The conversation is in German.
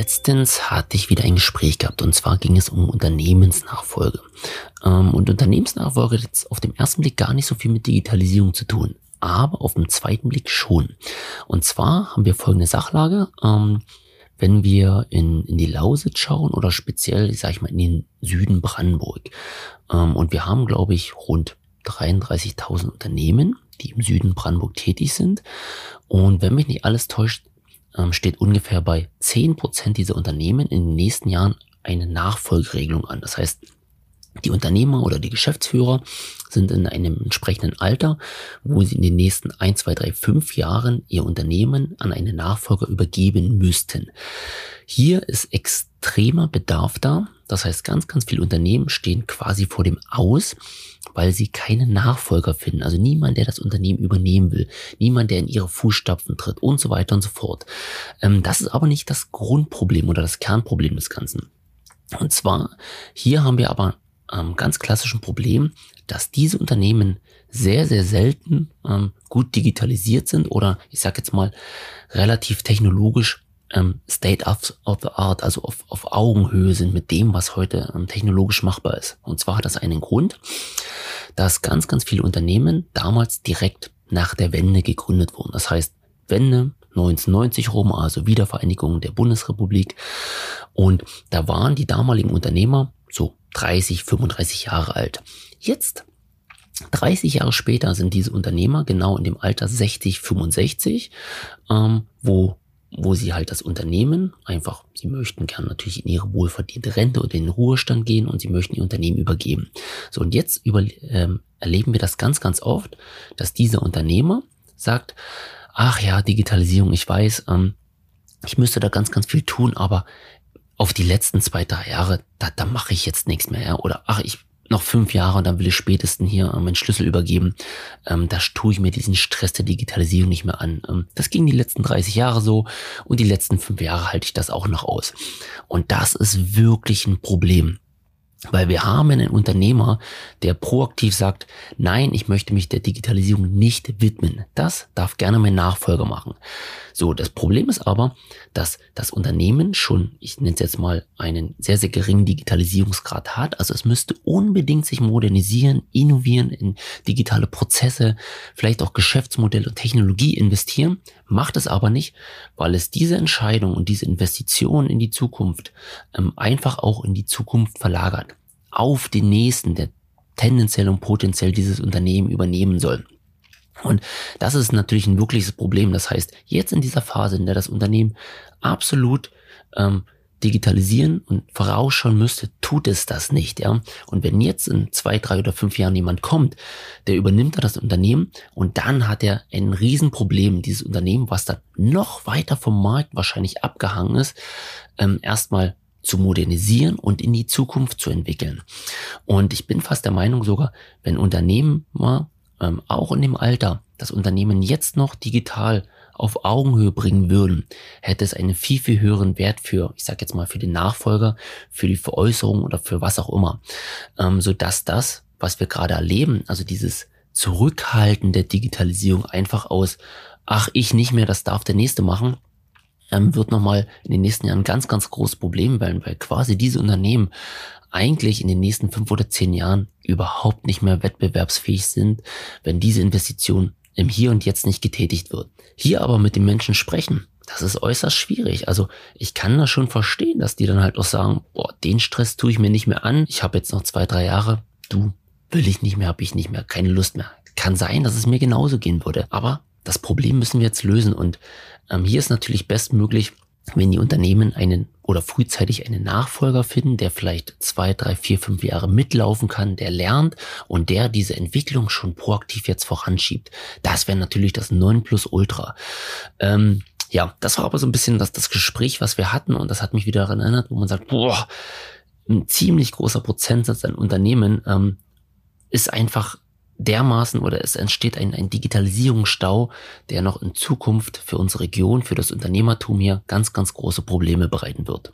Letztens hatte ich wieder ein Gespräch gehabt und zwar ging es um Unternehmensnachfolge. Ähm, und Unternehmensnachfolge hat jetzt auf dem ersten Blick gar nicht so viel mit Digitalisierung zu tun, aber auf dem zweiten Blick schon. Und zwar haben wir folgende Sachlage. Ähm, wenn wir in, in die Lausitz schauen oder speziell, sag ich mal, in den Süden Brandenburg. Ähm, und wir haben, glaube ich, rund 33.000 Unternehmen, die im Süden Brandenburg tätig sind. Und wenn mich nicht alles täuscht, ähm, steht ungefähr bei 10% dieser Unternehmen in den nächsten Jahren eine Nachfolgeregelung an. Das heißt, die Unternehmer oder die Geschäftsführer sind in einem entsprechenden Alter, wo sie in den nächsten 1, 2, 3, 5 Jahren ihr Unternehmen an eine Nachfolger übergeben müssten. Hier ist extremer Bedarf da. Das heißt, ganz, ganz viele Unternehmen stehen quasi vor dem Aus, weil sie keinen Nachfolger finden. Also niemand, der das Unternehmen übernehmen will. Niemand, der in ihre Fußstapfen tritt und so weiter und so fort. Ähm, das ist aber nicht das Grundproblem oder das Kernproblem des Ganzen. Und zwar, hier haben wir aber ähm, ganz klassischen Problem, dass diese Unternehmen sehr, sehr selten ähm, gut digitalisiert sind oder ich sage jetzt mal relativ technologisch ähm, State of, of the Art, also auf, auf Augenhöhe sind mit dem, was heute ähm, technologisch machbar ist. Und zwar hat das einen Grund, dass ganz, ganz viele Unternehmen damals direkt nach der Wende gegründet wurden. Das heißt, Wende 1990 rum, also Wiedervereinigung der Bundesrepublik. Und da waren die damaligen Unternehmer so 30, 35 Jahre alt. Jetzt 30 Jahre später sind diese Unternehmer genau in dem Alter 60, 65, ähm, wo wo sie halt das Unternehmen einfach, sie möchten gern natürlich in ihre wohlverdiente Rente oder in den Ruhestand gehen und sie möchten ihr Unternehmen übergeben. So, und jetzt über, ähm, erleben wir das ganz, ganz oft, dass dieser Unternehmer sagt, ach ja, Digitalisierung, ich weiß, ähm, ich müsste da ganz, ganz viel tun, aber auf die letzten zwei, drei Jahre, da, da mache ich jetzt nichts mehr. Ja? Oder ach, ich noch fünf Jahre und dann will ich spätestens hier äh, meinen Schlüssel übergeben. Ähm, da tue ich mir diesen Stress der Digitalisierung nicht mehr an. Ähm, das ging die letzten 30 Jahre so und die letzten fünf Jahre halte ich das auch noch aus. Und das ist wirklich ein Problem. Weil wir haben einen Unternehmer, der proaktiv sagt, nein, ich möchte mich der Digitalisierung nicht widmen. Das darf gerne mein Nachfolger machen. So, das Problem ist aber, dass das Unternehmen schon, ich nenne es jetzt mal, einen sehr, sehr geringen Digitalisierungsgrad hat. Also es müsste unbedingt sich modernisieren, innovieren, in digitale Prozesse, vielleicht auch Geschäftsmodelle und Technologie investieren, macht es aber nicht, weil es diese Entscheidung und diese Investition in die Zukunft ähm, einfach auch in die Zukunft verlagert. Auf den nächsten, der tendenziell und potenziell dieses Unternehmen übernehmen soll. Und das ist natürlich ein wirkliches Problem. Das heißt, jetzt in dieser Phase, in der das Unternehmen absolut ähm, digitalisieren und vorausschauen müsste, tut es das nicht, ja. Und wenn jetzt in zwei, drei oder fünf Jahren jemand kommt, der übernimmt da das Unternehmen und dann hat er ein Riesenproblem, dieses Unternehmen, was dann noch weiter vom Markt wahrscheinlich abgehangen ist, ähm, erstmal zu modernisieren und in die Zukunft zu entwickeln. Und ich bin fast der Meinung sogar, wenn Unternehmen mal ähm, auch in dem Alter das Unternehmen jetzt noch digital auf Augenhöhe bringen würden, hätte es einen viel, viel höheren Wert für, ich sag jetzt mal, für den Nachfolger, für die Veräußerung oder für was auch immer. Ähm, so dass das, was wir gerade erleben, also dieses Zurückhalten der Digitalisierung einfach aus, ach, ich nicht mehr, das darf der Nächste machen, ähm, wird nochmal in den nächsten Jahren ganz, ganz großes Problem werden, weil quasi diese Unternehmen eigentlich in den nächsten fünf oder zehn Jahren überhaupt nicht mehr wettbewerbsfähig sind, wenn diese Investition im Hier und Jetzt nicht getätigt wird. Hier aber mit den Menschen sprechen, das ist äußerst schwierig. Also ich kann das schon verstehen, dass die dann halt auch sagen, boah, den Stress tue ich mir nicht mehr an. Ich habe jetzt noch zwei, drei Jahre. Du, will ich nicht mehr, habe ich nicht mehr, keine Lust mehr. Kann sein, dass es mir genauso gehen würde. Aber das Problem müssen wir jetzt lösen. Und ähm, hier ist natürlich bestmöglich, wenn die Unternehmen einen oder frühzeitig einen Nachfolger finden, der vielleicht zwei, drei, vier, fünf Jahre mitlaufen kann, der lernt und der diese Entwicklung schon proaktiv jetzt voranschiebt. Das wäre natürlich das 9 plus Ultra. Ähm, ja, das war aber so ein bisschen das, das Gespräch, was wir hatten und das hat mich wieder daran erinnert, wo man sagt, boah, ein ziemlich großer Prozentsatz an Unternehmen ähm, ist einfach dermaßen oder es entsteht ein, ein Digitalisierungsstau, der noch in Zukunft für unsere Region, für das Unternehmertum hier ganz, ganz große Probleme bereiten wird.